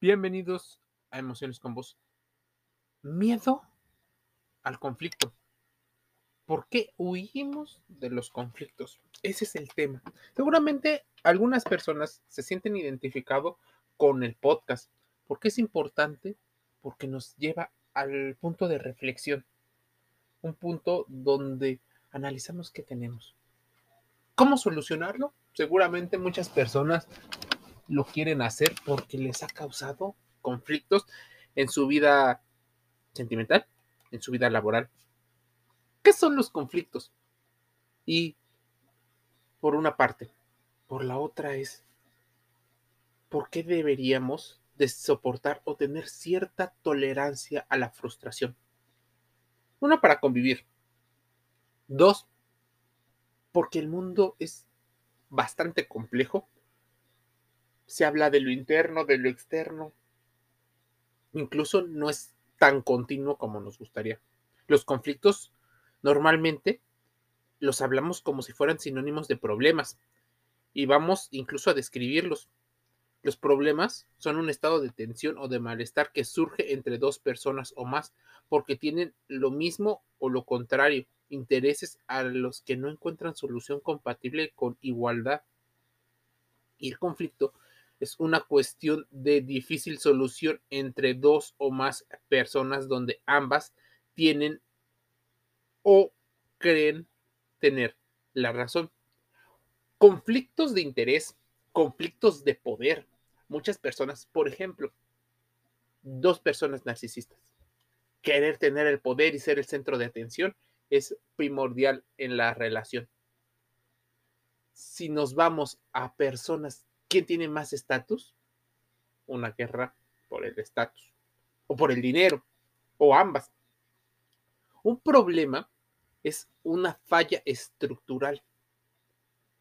Bienvenidos a Emociones con Vos. Miedo al conflicto. ¿Por qué huimos de los conflictos? Ese es el tema. Seguramente algunas personas se sienten identificados con el podcast. ¿Por qué es importante? Porque nos lleva al punto de reflexión. Un punto donde analizamos qué tenemos. ¿Cómo solucionarlo? Seguramente muchas personas lo quieren hacer porque les ha causado conflictos en su vida sentimental, en su vida laboral. ¿Qué son los conflictos? Y por una parte, por la otra es, ¿por qué deberíamos de soportar o tener cierta tolerancia a la frustración? Una, para convivir. Dos, porque el mundo es bastante complejo se habla de lo interno, de lo externo. Incluso no es tan continuo como nos gustaría. Los conflictos normalmente los hablamos como si fueran sinónimos de problemas y vamos incluso a describirlos. Los problemas son un estado de tensión o de malestar que surge entre dos personas o más porque tienen lo mismo o lo contrario, intereses a los que no encuentran solución compatible con igualdad. Y el conflicto es una cuestión de difícil solución entre dos o más personas donde ambas tienen o creen tener la razón. Conflictos de interés, conflictos de poder. Muchas personas, por ejemplo, dos personas narcisistas. Querer tener el poder y ser el centro de atención es primordial en la relación. Si nos vamos a personas ¿Quién tiene más estatus? Una guerra por el estatus o por el dinero o ambas. Un problema es una falla estructural.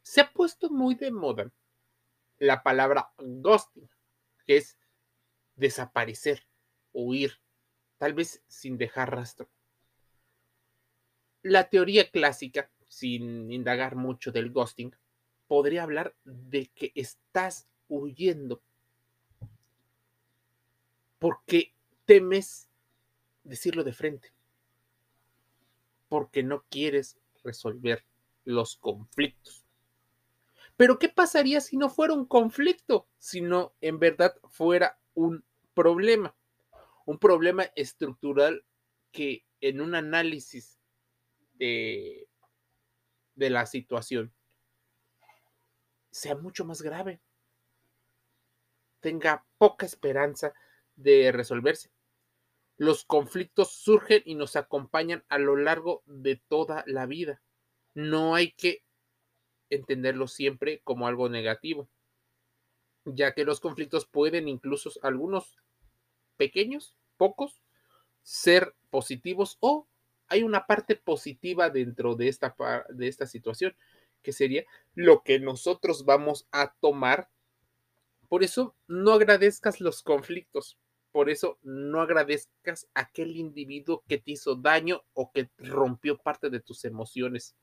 Se ha puesto muy de moda la palabra ghosting, que es desaparecer, huir, tal vez sin dejar rastro. La teoría clásica, sin indagar mucho del ghosting, podría hablar de que estás huyendo porque temes decirlo de frente, porque no quieres resolver los conflictos. Pero ¿qué pasaría si no fuera un conflicto, sino en verdad fuera un problema? Un problema estructural que en un análisis de, de la situación sea mucho más grave, tenga poca esperanza de resolverse. Los conflictos surgen y nos acompañan a lo largo de toda la vida. No hay que entenderlo siempre como algo negativo, ya que los conflictos pueden incluso algunos pequeños, pocos, ser positivos o hay una parte positiva dentro de esta, de esta situación que sería lo que nosotros vamos a tomar. Por eso no agradezcas los conflictos, por eso no agradezcas a aquel individuo que te hizo daño o que rompió parte de tus emociones.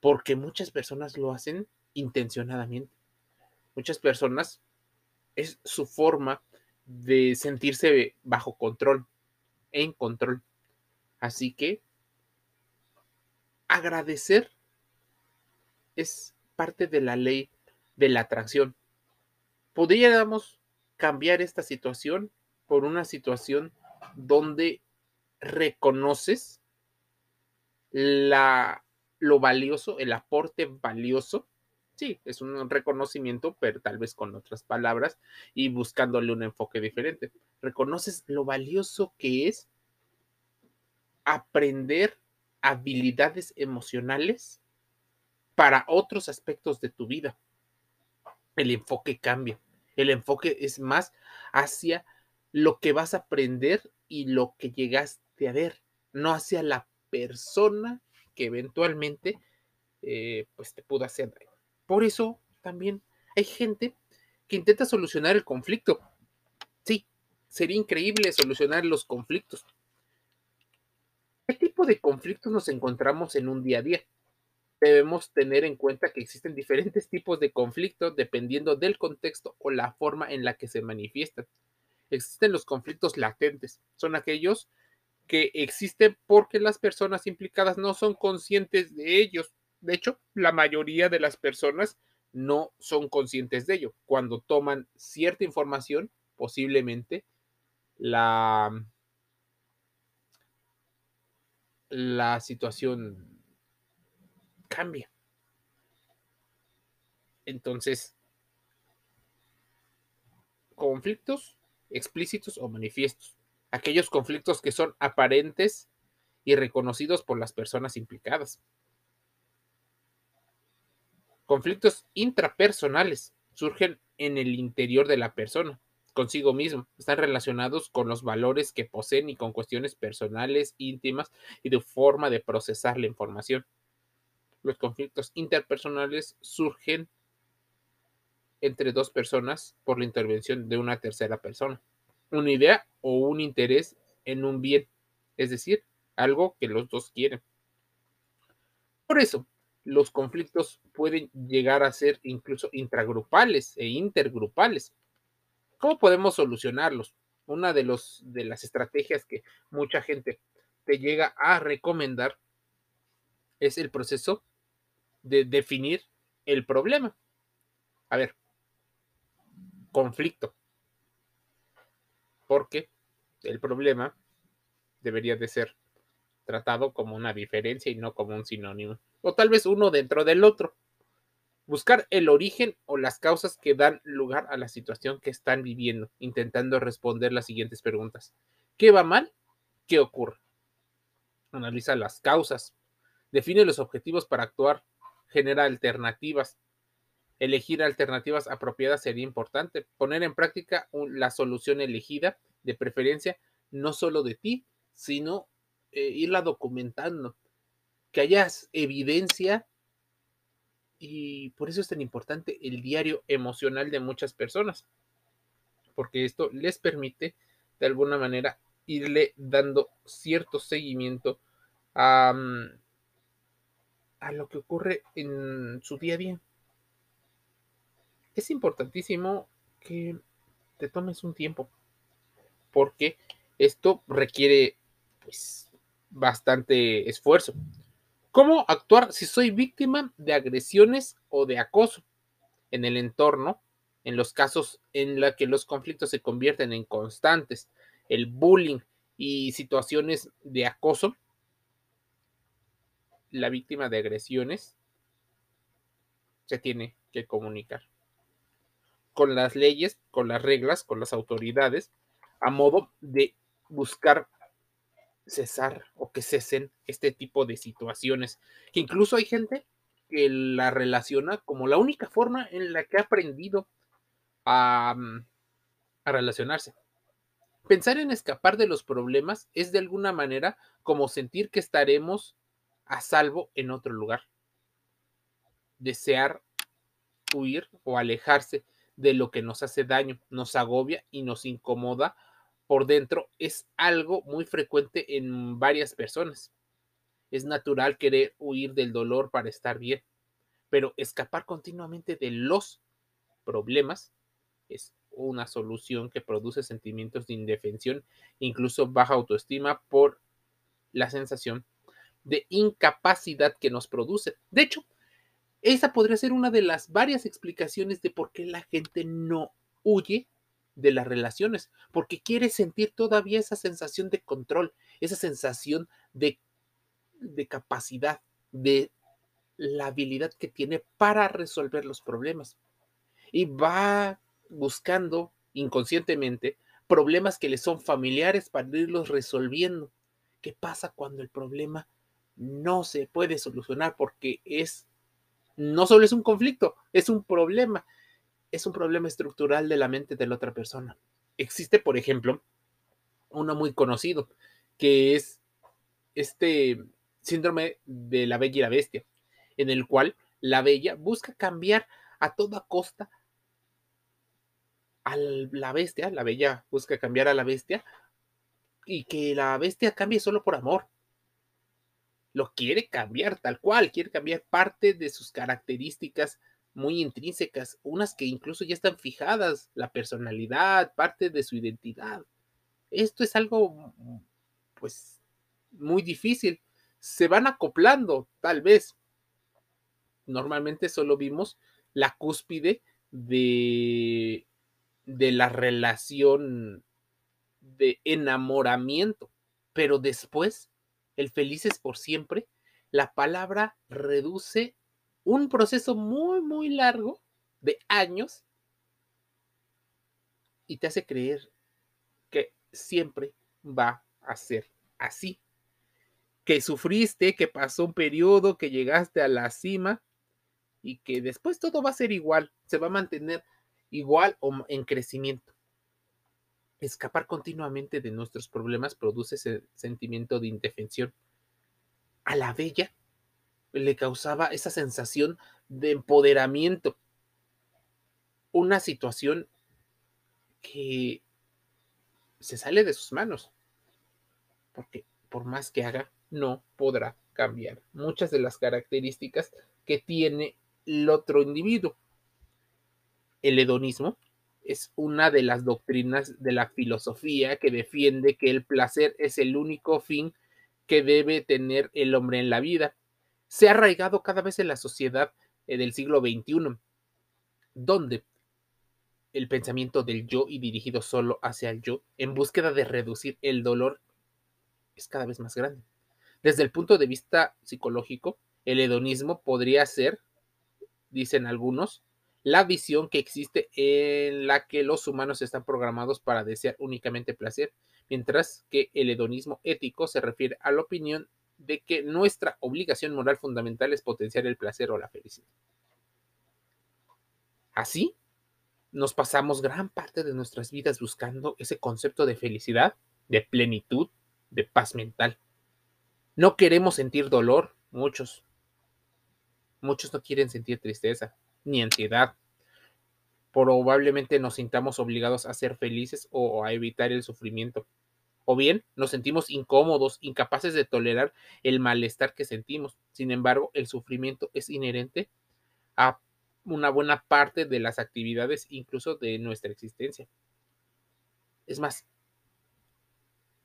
Porque muchas personas lo hacen intencionadamente. Muchas personas es su forma de sentirse bajo control, en control. Así que agradecer es parte de la ley de la atracción. Podríamos cambiar esta situación por una situación donde reconoces la, lo valioso, el aporte valioso. Sí, es un reconocimiento, pero tal vez con otras palabras y buscándole un enfoque diferente. Reconoces lo valioso que es aprender habilidades emocionales para otros aspectos de tu vida. El enfoque cambia. El enfoque es más hacia lo que vas a aprender y lo que llegaste a ver, no hacia la persona que eventualmente eh, pues te pudo hacer daño. Por eso también hay gente que intenta solucionar el conflicto. Sí, sería increíble solucionar los conflictos. ¿Qué tipo de conflictos nos encontramos en un día a día? Debemos tener en cuenta que existen diferentes tipos de conflictos dependiendo del contexto o la forma en la que se manifiestan. Existen los conflictos latentes, son aquellos que existen porque las personas implicadas no son conscientes de ellos. De hecho, la mayoría de las personas no son conscientes de ello. Cuando toman cierta información, posiblemente la, la situación cambia. Entonces, conflictos explícitos o manifiestos. Aquellos conflictos que son aparentes y reconocidos por las personas implicadas. Conflictos intrapersonales surgen en el interior de la persona, consigo mismo. Están relacionados con los valores que poseen y con cuestiones personales, íntimas y de forma de procesar la información. Los conflictos interpersonales surgen entre dos personas por la intervención de una tercera persona. Una idea o un interés en un bien, es decir, algo que los dos quieren. Por eso, los conflictos pueden llegar a ser incluso intragrupales e intergrupales. ¿Cómo podemos solucionarlos? Una de, las estrategias que mucha gente te llega a recomendar es el proceso de definir el problema. A ver, conflicto. Porque el problema debería de ser tratado como una diferencia y no como un sinónimo. O tal vez uno dentro del otro. Buscar el origen o las causas que dan lugar a la situación que están viviendo, intentando responder las siguientes preguntas. ¿Qué va mal? ¿Qué ocurre? Analiza las causas. Define los objetivos para actuar genera alternativas. Elegir alternativas apropiadas sería importante. Poner en práctica la solución elegida, de preferencia, no solo de ti, sino eh, irla documentando. Que hayas evidencia y por eso es tan importante el diario emocional de muchas personas, porque esto les permite de alguna manera irle dando cierto seguimiento a, mm, a lo que ocurre en su día a día. Es importantísimo que te tomes un tiempo, porque esto requiere pues, bastante esfuerzo. ¿Cómo actuar si soy víctima de agresiones o de acoso en el entorno? En los casos en los que los conflictos se convierten en constantes, el bullying y situaciones de acoso la víctima de agresiones se tiene que comunicar con las leyes, con las reglas, con las autoridades, a modo de buscar cesar o que cesen este tipo de situaciones. Que incluso hay gente que la relaciona como la única forma en la que ha aprendido a, mm, a relacionarse. Pensar en escapar de los problemas es de alguna manera como sentir que estaremos a salvo en otro lugar. Desear huir o alejarse de lo que nos hace daño, nos agobia y nos incomoda por dentro es algo muy frecuente en varias personas. Es natural querer huir del dolor para estar bien, pero escapar continuamente de los problemas es una solución que produce sentimientos de indefensión, incluso baja autoestima por la sensación de incapacidad que nos produce. De hecho, esa podría ser una de las varias explicaciones de por qué la gente no huye de las relaciones, porque quiere sentir todavía esa sensación de control, esa sensación de, de capacidad, de la habilidad que tiene para resolver los problemas. Y va buscando inconscientemente problemas que le son familiares para irlos resolviendo. ¿Qué pasa cuando el problema no se puede solucionar porque es, no solo es un conflicto, es un problema, es un problema estructural de la mente de la otra persona. Existe, por ejemplo, uno muy conocido, que es este síndrome de la bella y la bestia, en el cual la bella busca cambiar a toda costa a la bestia, la bella busca cambiar a la bestia y que la bestia cambie solo por amor lo quiere cambiar tal cual, quiere cambiar parte de sus características muy intrínsecas, unas que incluso ya están fijadas, la personalidad, parte de su identidad. Esto es algo, pues, muy difícil. Se van acoplando, tal vez. Normalmente solo vimos la cúspide de, de la relación de enamoramiento, pero después, el felices por siempre, la palabra reduce un proceso muy, muy largo de años y te hace creer que siempre va a ser así. Que sufriste, que pasó un periodo, que llegaste a la cima y que después todo va a ser igual, se va a mantener igual o en crecimiento. Escapar continuamente de nuestros problemas produce ese sentimiento de indefensión. A la bella le causaba esa sensación de empoderamiento. Una situación que se sale de sus manos. Porque por más que haga, no podrá cambiar muchas de las características que tiene el otro individuo. El hedonismo es una de las doctrinas de la filosofía que defiende que el placer es el único fin que debe tener el hombre en la vida se ha arraigado cada vez en la sociedad eh, del siglo XXI, donde el pensamiento del yo y dirigido solo hacia el yo, en búsqueda de reducir el dolor, es cada vez más grande. Desde el punto de vista psicológico, el hedonismo podría ser, dicen algunos, la visión que existe en la que los humanos están programados para desear únicamente placer, mientras que el hedonismo ético se refiere a la opinión de que nuestra obligación moral fundamental es potenciar el placer o la felicidad. Así, nos pasamos gran parte de nuestras vidas buscando ese concepto de felicidad, de plenitud, de paz mental. No queremos sentir dolor, muchos. Muchos no quieren sentir tristeza, ni ansiedad. Probablemente nos sintamos obligados a ser felices o a evitar el sufrimiento o bien nos sentimos incómodos, incapaces de tolerar el malestar que sentimos. Sin embargo, el sufrimiento es inherente a una buena parte de las actividades, incluso de nuestra existencia. Es más,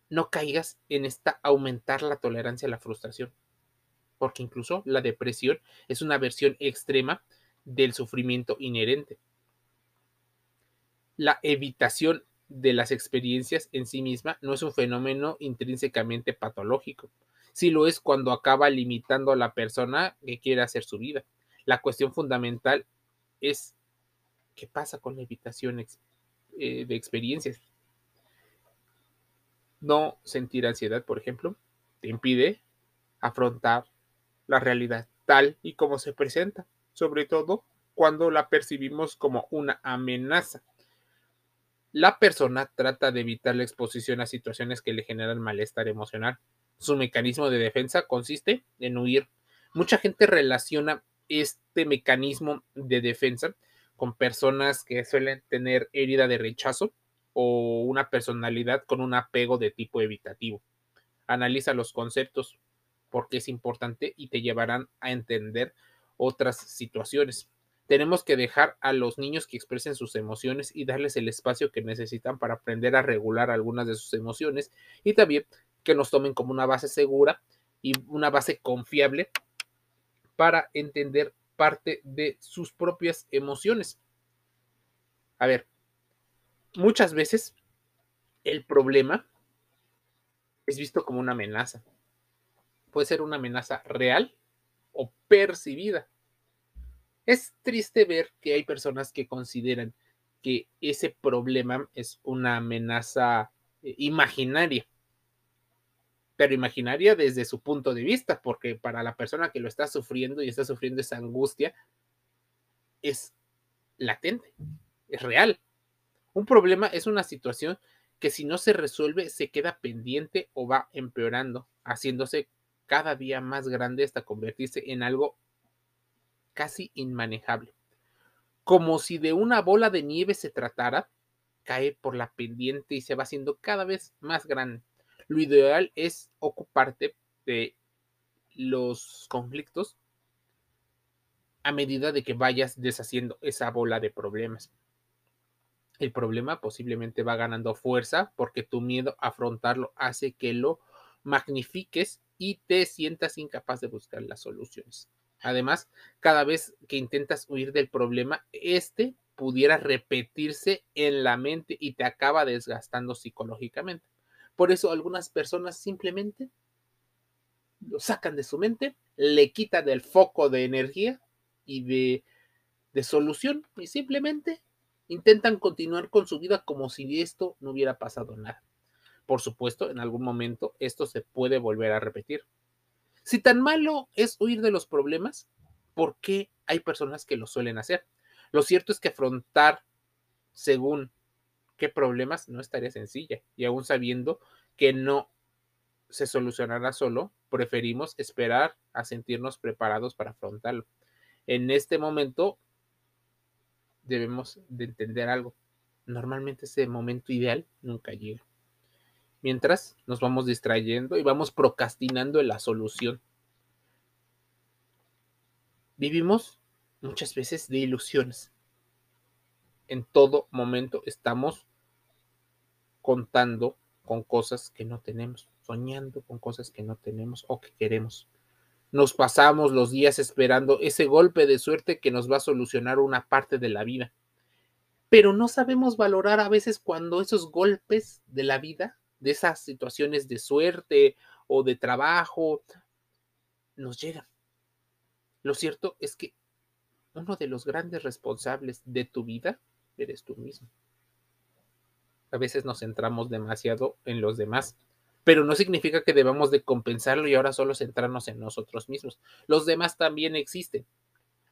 no caigas en esta aumentar la tolerancia a la frustración, porque incluso la depresión es una versión extrema del sufrimiento inherente. La evitación de las experiencias en sí misma no es un fenómeno intrínsecamente patológico. Sí lo es cuando acaba limitando a la persona que quiere hacer su vida. La cuestión fundamental es qué pasa con la evitación eh, de experiencias. No sentir ansiedad, por ejemplo, te impide afrontar la realidad tal y como se presenta, sobre todo cuando la percibimos como una amenaza la persona trata de evitar la exposición a situaciones que le generan malestar emocional. Su mecanismo de defensa consiste en huir. Mucha gente relaciona este mecanismo de defensa con personas que suelen tener herida de rechazo o una personalidad con un apego de tipo evitativo. Analiza los conceptos porque es importante y te llevarán a entender otras situaciones. Tenemos que dejar a los niños que expresen sus emociones y darles el espacio que necesitan para aprender a regular algunas de sus emociones y también que nos tomen como una base segura y una base confiable para entender parte de sus propias emociones. A ver, muchas veces el problema es visto como una amenaza. Puede ser una amenaza real o percibida. Es triste ver que hay personas que consideran que ese problema es una amenaza eh, imaginaria, pero imaginaria desde su punto de vista, porque para la persona que lo está sufriendo y está sufriendo esa angustia, es latente, es real. Un problema es una situación que si no se resuelve se queda pendiente o va empeorando, haciéndose cada día más grande hasta convertirse en algo casi inmanejable. Como si de una bola de nieve se tratara, cae por la pendiente y se va haciendo cada vez más grande. Lo ideal es ocuparte de los conflictos a medida de que vayas deshaciendo esa bola de problemas. El problema posiblemente va ganando fuerza porque tu miedo a afrontarlo hace que lo magnifiques y te sientas incapaz de buscar las soluciones. Además, cada vez que intentas huir del problema, este pudiera repetirse en la mente y te acaba desgastando psicológicamente. Por eso algunas personas simplemente lo sacan de su mente, le quitan el foco de energía y de, de solución y simplemente intentan continuar con su vida como si esto no hubiera pasado nada. Por supuesto, en algún momento esto se puede volver a repetir. Si tan malo es huir de los problemas, ¿por qué hay personas que lo suelen hacer? Lo cierto es que afrontar según qué problemas no estaría sencilla y aún sabiendo que no se solucionará solo, preferimos esperar a sentirnos preparados para afrontarlo. En este momento debemos de entender algo. Normalmente ese momento ideal nunca llega mientras nos vamos distrayendo y vamos procrastinando en la solución. Vivimos muchas veces de ilusiones. En todo momento estamos contando con cosas que no tenemos, soñando con cosas que no tenemos o que queremos. Nos pasamos los días esperando ese golpe de suerte que nos va a solucionar una parte de la vida. Pero no sabemos valorar a veces cuando esos golpes de la vida de esas situaciones de suerte o de trabajo nos llegan. Lo cierto es que uno de los grandes responsables de tu vida eres tú mismo. A veces nos centramos demasiado en los demás, pero no significa que debamos de compensarlo y ahora solo centrarnos en nosotros mismos. Los demás también existen.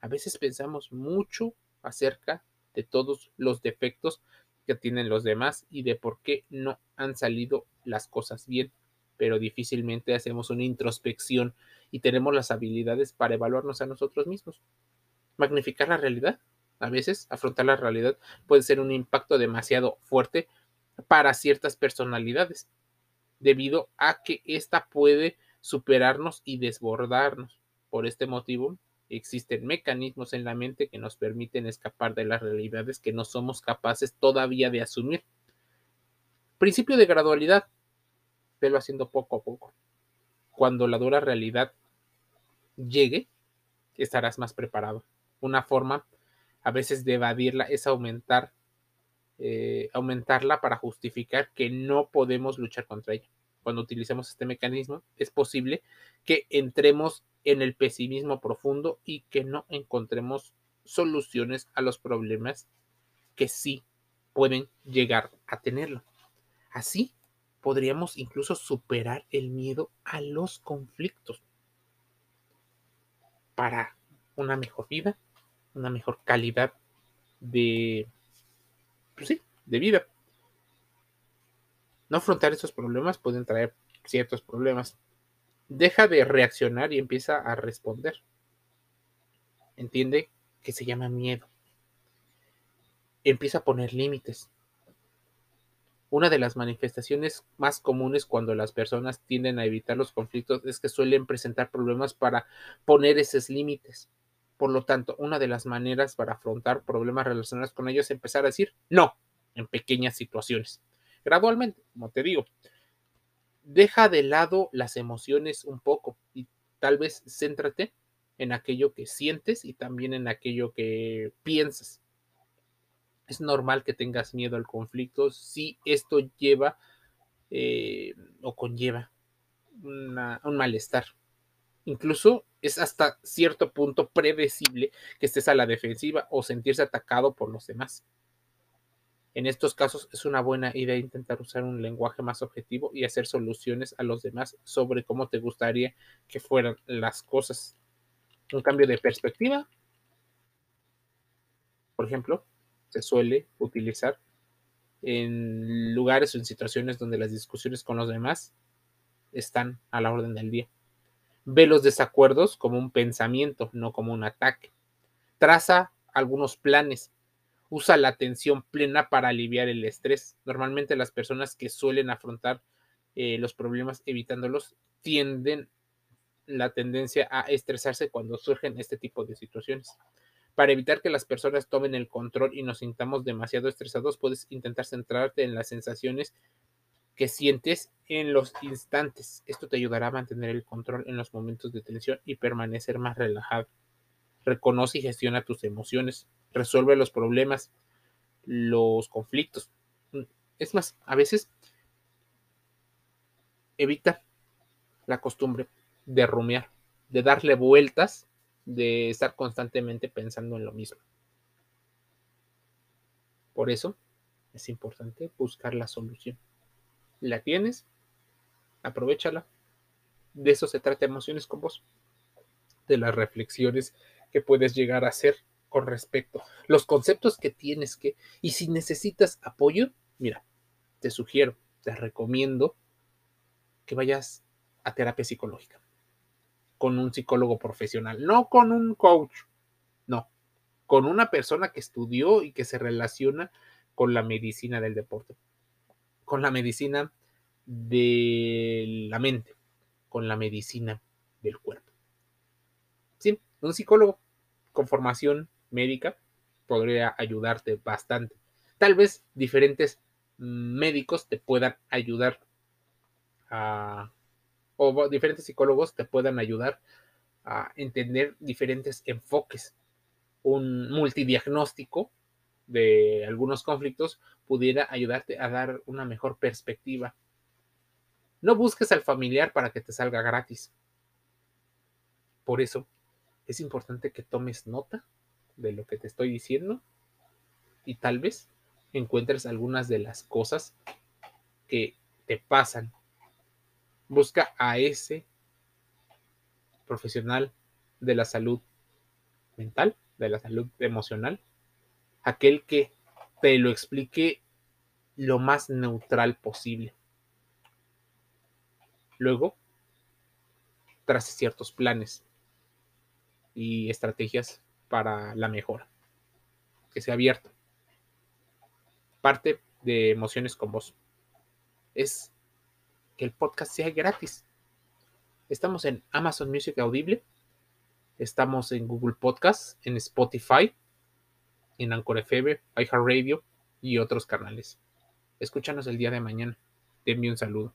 A veces pensamos mucho acerca de todos los defectos que tienen los demás y de por qué no han salido las cosas bien, pero difícilmente hacemos una introspección y tenemos las habilidades para evaluarnos a nosotros mismos. Magnificar la realidad. A veces afrontar la realidad puede ser un impacto demasiado fuerte para ciertas personalidades, debido a que ésta puede superarnos y desbordarnos. Por este motivo, Existen mecanismos en la mente que nos permiten escapar de las realidades que no somos capaces todavía de asumir. Principio de gradualidad. Velo haciendo poco a poco. Cuando la dura realidad llegue, estarás más preparado. Una forma a veces de evadirla es aumentar, eh, aumentarla para justificar que no podemos luchar contra ella. Cuando utilicemos este mecanismo, es posible que entremos en el pesimismo profundo y que no encontremos soluciones a los problemas que sí pueden llegar a tenerlo. Así podríamos incluso superar el miedo a los conflictos para una mejor vida, una mejor calidad de, pues sí, de vida. No afrontar esos problemas pueden traer ciertos problemas deja de reaccionar y empieza a responder. Entiende que se llama miedo. Empieza a poner límites. Una de las manifestaciones más comunes cuando las personas tienden a evitar los conflictos es que suelen presentar problemas para poner esos límites. Por lo tanto, una de las maneras para afrontar problemas relacionados con ellos es empezar a decir no en pequeñas situaciones. Gradualmente, como te digo, deja de lado las emociones un poco y tal vez céntrate en aquello que sientes y también en aquello que piensas. Es normal que tengas miedo al conflicto si esto lleva eh, o conlleva un malestar. Incluso es hasta cierto punto predecible que estés a la defensiva o sentirse atacado por los demás. En estos casos es una buena idea intentar usar un lenguaje más objetivo y hacer soluciones a los demás sobre cómo te gustaría que fueran las cosas. Un cambio de perspectiva, por ejemplo, se suele utilizar en lugares o en situaciones donde las discusiones con los demás están a la orden del día. Ve los desacuerdos como un pensamiento, no como un ataque. Traza algunos planes usa la atención plena para aliviar el estrés. Normalmente las personas que suelen afrontar eh, los problemas evitándolos tienden la tendencia a estresarse cuando surgen este tipo de situaciones. Para evitar que las personas tomen el control y nos sintamos demasiado estresados, puedes intentar centrarte en las sensaciones que sientes en los instantes. Esto te ayudará a mantener el control en los momentos de tensión y permanecer más relajado. Reconoce y gestiona tus emociones. Resuelve los problemas, los conflictos. Es más, a veces evita la costumbre de rumiar, de darle vueltas, de estar constantemente pensando en lo mismo. Por eso es importante buscar la solución. ¿La tienes? Aprovechala. De eso se trata Emociones con vos. De las reflexiones que puedes llegar a hacer con respecto. Los conceptos que tienes que... Y si necesitas apoyo, mira, te sugiero, te recomiendo que vayas a terapia psicológica con un psicólogo profesional, no con un coach, no, con una persona que estudió y que se relaciona con la medicina del deporte, con la medicina de la mente, con la medicina del cuerpo. Sí, un psicólogo con formación médica podría ayudarte bastante. Tal vez diferentes médicos te puedan ayudar a o diferentes psicólogos te puedan ayudar a entender diferentes enfoques. Un multidiagnóstico de algunos conflictos pudiera ayudarte a dar una mejor perspectiva. No busques al familiar para que te salga gratis. Por eso es importante que tomes nota de lo que te estoy diciendo. Y tal vez encuentres algunas de las cosas que te pasan. Busca a ese profesional de la salud mental, de la salud emocional, aquel que te lo explique lo más neutral posible. Luego, trace ciertos planes y estrategias para la mejora. Que sea abierto. Parte de emociones con vos. Es que el podcast sea gratis. Estamos en Amazon Music Audible, estamos en Google Podcast, en Spotify, en Anchor FM, iHeartRadio y otros canales. Escúchanos el día de mañana. Envío un saludo.